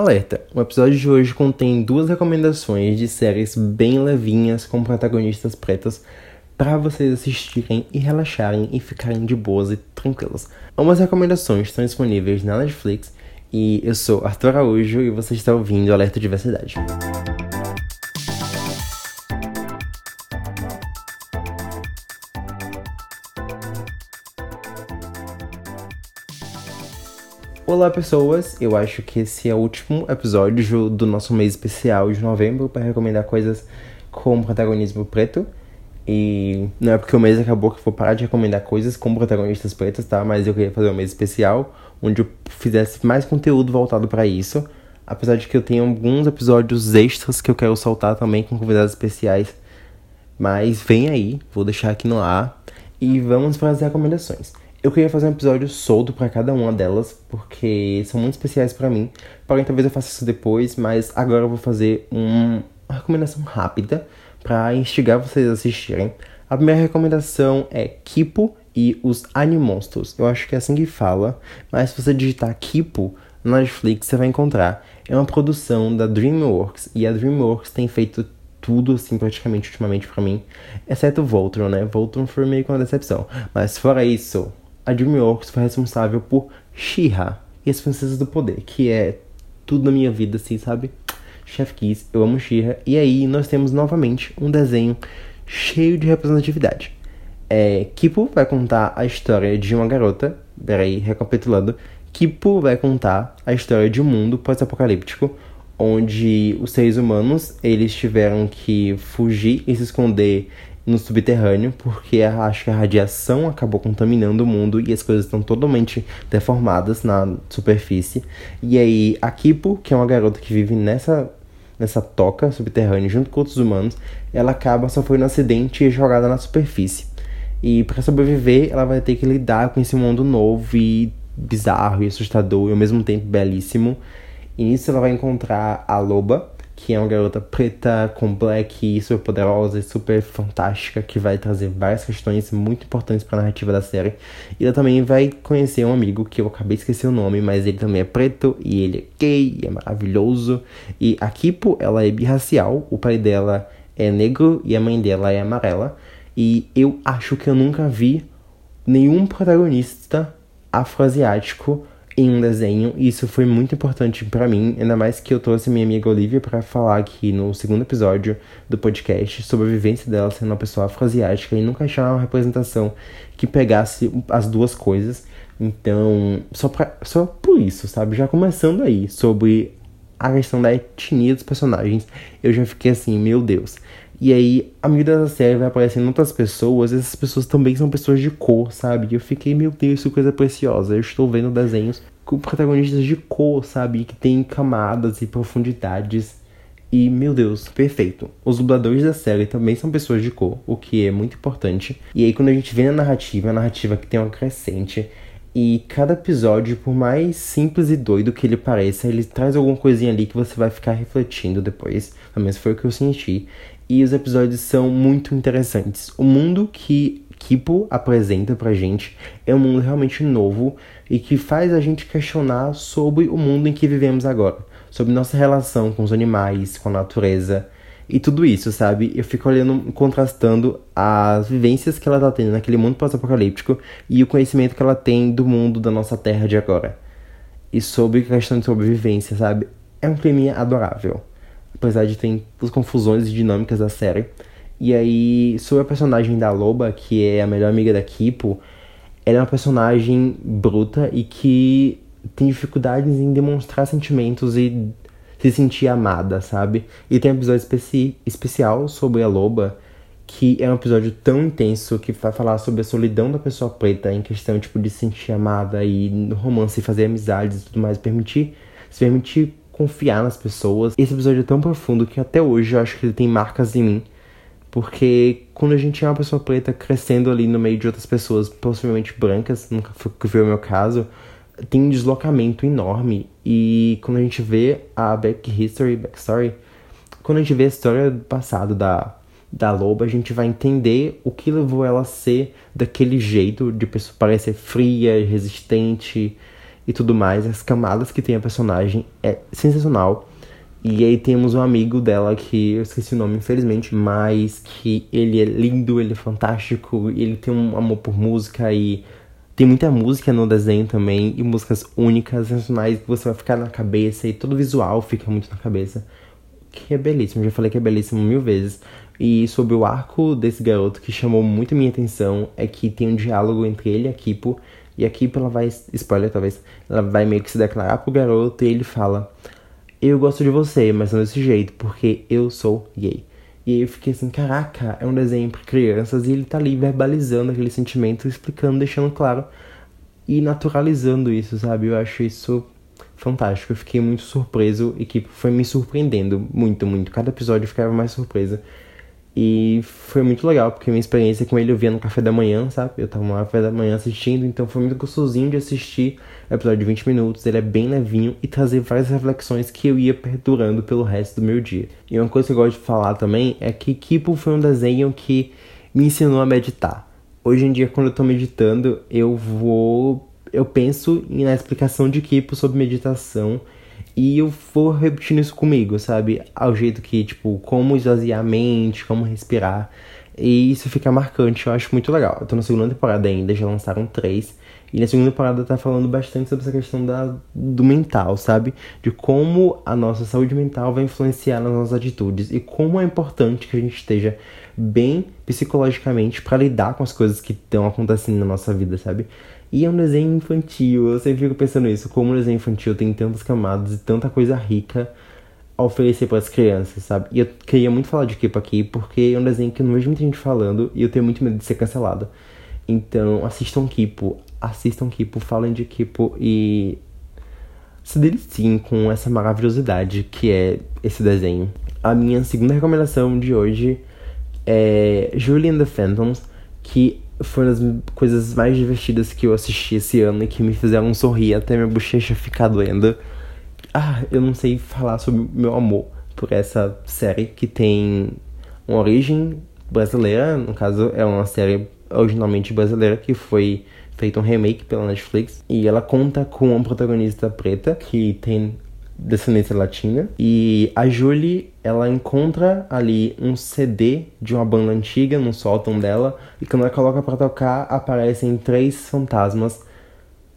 Alerta! O episódio de hoje contém duas recomendações de séries bem levinhas com protagonistas pretas para vocês assistirem e relaxarem e ficarem de boas e tranquilas. Ambas recomendações estão disponíveis na Netflix e eu sou Arthur Araújo e você está ouvindo Alerta Diversidade. Olá pessoas, eu acho que esse é o último episódio do nosso mês especial de novembro para recomendar coisas com protagonismo preto. E não é porque o mês acabou que eu vou parar de recomendar coisas com protagonistas pretas, tá? Mas eu queria fazer um mês especial onde eu fizesse mais conteúdo voltado para isso. Apesar de que eu tenho alguns episódios extras que eu quero soltar também com convidados especiais. Mas vem aí, vou deixar aqui no ar e vamos para as recomendações. Eu queria fazer um episódio solto para cada uma delas, porque são muito especiais para mim. Porém, talvez eu faça isso depois, mas agora eu vou fazer um, uma recomendação rápida para instigar vocês a assistirem. A primeira recomendação é Kipo e os Animonstros. Eu acho que é assim que fala, mas se você digitar Kipo na Netflix, você vai encontrar. É uma produção da DreamWorks e a DreamWorks tem feito tudo, assim, praticamente ultimamente para mim, exceto Voltron, né? Voltron foi meio que uma decepção. Mas fora isso, a DreamWorks foi responsável por She-Ra e as Princesas do Poder, que é tudo na minha vida, assim, sabe? Chef Kiss, eu amo She-Ra. E aí nós temos novamente um desenho cheio de representatividade. É, Kipo vai contar a história de uma garota, peraí, recapitulando. Kipo vai contar a história de um mundo pós-apocalíptico onde os seres humanos eles tiveram que fugir e se esconder no subterrâneo, porque acho que a radiação acabou contaminando o mundo e as coisas estão totalmente deformadas na superfície. E aí a Kipo, que é uma garota que vive nessa nessa toca subterrânea junto com outros humanos, ela acaba sofrendo um acidente e é jogada na superfície. E para sobreviver, ela vai ter que lidar com esse mundo novo e bizarro e assustador e ao mesmo tempo belíssimo. E nisso ela vai encontrar a Loba, que é uma garota preta com black super poderosa e super fantástica, que vai trazer várias questões muito importantes para a narrativa da série. E ela também vai conhecer um amigo que eu acabei de esquecer o nome, mas ele também é preto e ele é gay e é maravilhoso. E a Kipo, ela é birracial, o pai dela é negro e a mãe dela é amarela. E eu acho que eu nunca vi nenhum protagonista afroasiático em um desenho, e isso foi muito importante para mim, ainda mais que eu trouxe minha amiga Olivia para falar aqui no segundo episódio do podcast sobre a vivência dela sendo uma pessoa afroasiática e nunca achar uma representação que pegasse as duas coisas. Então, só, pra, só por isso, sabe? Já começando aí sobre a questão da etnia dos personagens, eu já fiquei assim, meu Deus. E aí, a medida da série vai aparecendo outras pessoas, essas pessoas também são pessoas de cor, sabe? E eu fiquei, meu Deus, que coisa preciosa. Eu estou vendo desenhos com protagonistas de cor, sabe? Que tem camadas e profundidades. E, meu Deus, perfeito. Os dubladores da série também são pessoas de cor, o que é muito importante. E aí, quando a gente vê a narrativa, a narrativa que tem uma crescente, e cada episódio, por mais simples e doido que ele pareça, ele traz alguma coisinha ali que você vai ficar refletindo depois. Pelo menos foi o que eu senti e os episódios são muito interessantes. O mundo que Kipo apresenta pra gente é um mundo realmente novo e que faz a gente questionar sobre o mundo em que vivemos agora, sobre nossa relação com os animais, com a natureza e tudo isso, sabe? Eu fico olhando, contrastando as vivências que ela tá tendo naquele mundo pós-apocalíptico e o conhecimento que ela tem do mundo da nossa terra de agora. E sobre a questão de sobrevivência, sabe? É um clima adorável apesar de ter as confusões e dinâmicas da série. E aí, sobre a personagem da Loba, que é a melhor amiga da Kipo, ela é uma personagem bruta e que tem dificuldades em demonstrar sentimentos e se sentir amada, sabe? E tem um episódio especi especial sobre a Loba, que é um episódio tão intenso que vai falar sobre a solidão da pessoa preta em questão, tipo, de se sentir amada e no romance, fazer amizades e tudo mais, permitir, se permitir confiar nas pessoas. Esse episódio é tão profundo que até hoje eu acho que ele tem marcas em mim. Porque quando a gente é uma pessoa preta crescendo ali no meio de outras pessoas, possivelmente brancas, nunca foi o meu caso, tem um deslocamento enorme. E quando a gente vê a back history, backstory, quando a gente vê a história do passado da, da loba, a gente vai entender o que levou ela a ser daquele jeito, de pessoa parecer fria, resistente, e tudo mais, as camadas que tem a personagem é sensacional. E aí temos um amigo dela que eu esqueci o nome, infelizmente, mas que ele é lindo, ele é fantástico, ele tem um amor por música e tem muita música no desenho também e músicas únicas, sensacionais que você vai ficar na cabeça e todo visual fica muito na cabeça. Que é belíssimo, já falei que é belíssimo mil vezes. E sobre o arco desse garoto que chamou muito minha atenção é que tem um diálogo entre ele e a Kipo. E a Kipo ela vai, spoiler talvez, ela vai meio que se declarar pro garoto e ele fala: Eu gosto de você, mas não desse jeito, porque eu sou gay. E aí eu fiquei assim, caraca, é um desenho para crianças e ele tá ali verbalizando aquele sentimento, explicando, deixando claro e naturalizando isso, sabe? Eu acho isso fantástico. Eu fiquei muito surpreso e que foi me surpreendendo muito, muito. Cada episódio eu ficava mais surpresa. E foi muito legal, porque minha experiência com ele eu via no café da manhã, sabe? Eu tava no café da manhã assistindo, então foi muito gostosinho de assistir o episódio de 20 minutos. Ele é bem levinho e trazer várias reflexões que eu ia perdurando pelo resto do meu dia. E uma coisa que eu gosto de falar também é que Kipo foi um desenho que me ensinou a meditar. Hoje em dia, quando eu tô meditando, eu vou. Eu penso na explicação de Kipo sobre meditação e eu vou repetindo isso comigo, sabe? Ao jeito que, tipo, como esvaziar a mente, como respirar. E isso fica marcante, eu acho muito legal. Eu tô na segunda temporada ainda, já lançaram três. E na segunda temporada tá falando bastante sobre essa questão da, do mental, sabe? De como a nossa saúde mental vai influenciar nas nossas atitudes. E como é importante que a gente esteja bem psicologicamente para lidar com as coisas que estão acontecendo na nossa vida, sabe? E é um desenho infantil, eu sempre fico pensando nisso, como o desenho infantil tem tantas camadas e tanta coisa rica a oferecer para as crianças, sabe? E eu queria muito falar de Kipo aqui, porque é um desenho que eu não vejo muita gente falando e eu tenho muito medo de ser cancelado. Então, assistam Kipo, assistam Kipo, falem de Kipo e se deliciem com essa maravilhosidade que é esse desenho. A minha segunda recomendação de hoje é Julie and the Phantoms, que foi uma das coisas mais divertidas que eu assisti esse ano e que me fizeram sorrir até minha bochecha ficar doendo. Ah, eu não sei falar sobre meu amor por essa série que tem uma origem brasileira, no caso é uma série originalmente brasileira que foi feita um remake pela Netflix e ela conta com uma protagonista preta que tem descendência latina. E a Julie, ela encontra ali um CD de uma banda antiga no sótão dela. E quando ela coloca para tocar, aparecem três fantasmas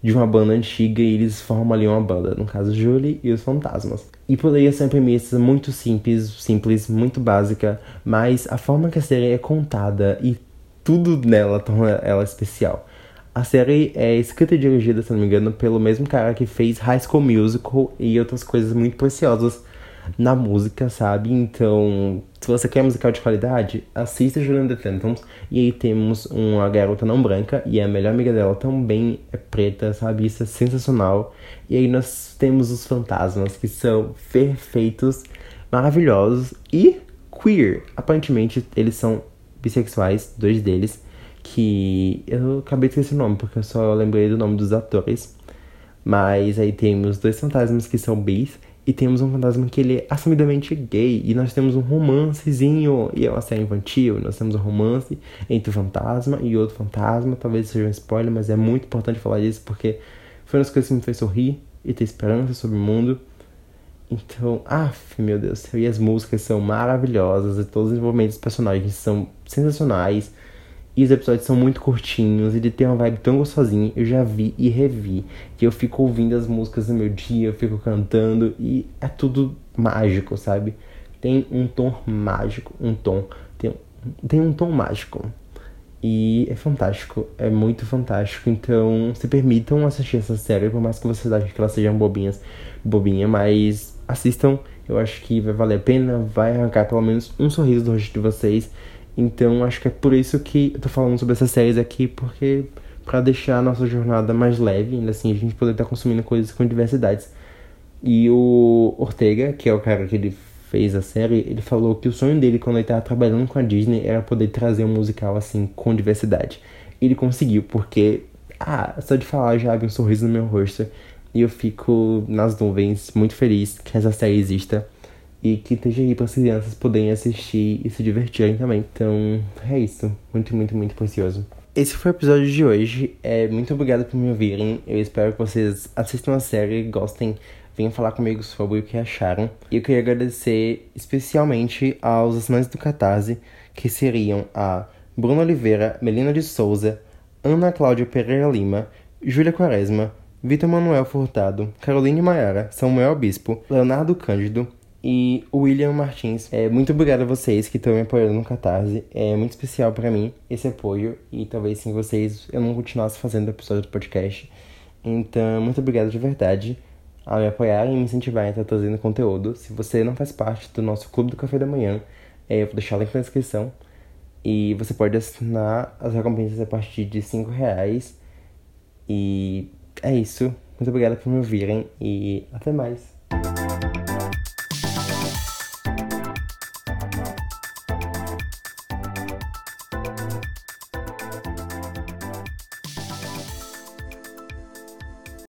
de uma banda antiga e eles formam ali uma banda. No caso, Julie e os fantasmas. E poderia ser uma premissa muito simples, simples, muito básica, mas a forma que a série é contada e tudo nela torna ela especial. A série é escrita e dirigida, se não me engano, pelo mesmo cara que fez High School Musical e outras coisas muito preciosas na música, sabe? Então, se você quer musical de qualidade, assista Julian The Phantoms. E aí temos uma garota não branca e a melhor amiga dela também é preta, sabe? Isso é sensacional. E aí nós temos os fantasmas que são perfeitos, maravilhosos e queer. Aparentemente, eles são bissexuais, dois deles que eu acabei de esquecer o nome, porque eu só lembrei do nome dos atores. Mas aí temos dois fantasmas que são bis e temos um fantasma que ele é assumidamente gay. E nós temos um romancezinho, e é uma série infantil. Nós temos um romance entre o fantasma e outro fantasma. Talvez seja um spoiler, mas é muito importante falar disso porque foi uma das coisas que me fez sorrir e ter esperança sobre o mundo. Então, af, meu Deus, e as músicas são maravilhosas e todos os desenvolvimentos dos personagens são sensacionais. E os episódios são muito curtinhos, ele tem uma vibe tão gostosinha. Eu já vi e revi. Que eu fico ouvindo as músicas no meu dia, eu fico cantando e é tudo mágico, sabe? Tem um tom mágico, um tom. Tem, tem um tom mágico. E é fantástico, é muito fantástico. Então, se permitam assistir essa série, por mais que vocês achem que elas sejam bobinhas, bobinha, mas assistam. Eu acho que vai valer a pena, vai arrancar pelo menos um sorriso do rosto de vocês. Então acho que é por isso que eu tô falando sobre essas séries aqui, porque para deixar a nossa jornada mais leve, ainda assim a gente poder estar tá consumindo coisas com diversidades. E o Ortega, que é o cara que ele fez a série, ele falou que o sonho dele quando ele estava trabalhando com a Disney era poder trazer um musical assim com diversidade. Ele conseguiu, porque ah, só de falar já abre um sorriso no meu rosto e eu fico nas nuvens muito feliz que essa série exista e que esteja aí para as crianças poderem assistir e se divertirem também. Então, é isso. Muito, muito, muito precioso. esse foi o episódio de hoje. É, muito obrigado por me ouvirem. Eu espero que vocês assistam a série, gostem, venham falar comigo sobre o que acharam. E eu queria agradecer especialmente aos assinantes do Catarse, que seriam a Bruna Oliveira, Melina de Souza, Ana Cláudia Pereira Lima, Júlia Quaresma, Vitor Manuel Furtado, Caroline Maiara, Samuel Bispo, Leonardo Cândido, e o William Martins. É, muito obrigado a vocês que estão me apoiando no Catarse. É muito especial para mim esse apoio e talvez sem vocês eu não continuasse fazendo episódio do podcast. Então, muito obrigado de verdade a me apoiar e me incentivar a estar trazendo conteúdo. Se você não faz parte do nosso Clube do Café da Manhã, é, eu vou deixar o link na descrição. E você pode assinar as recompensas a partir de 5 reais. E é isso. Muito obrigado por me ouvirem e até mais.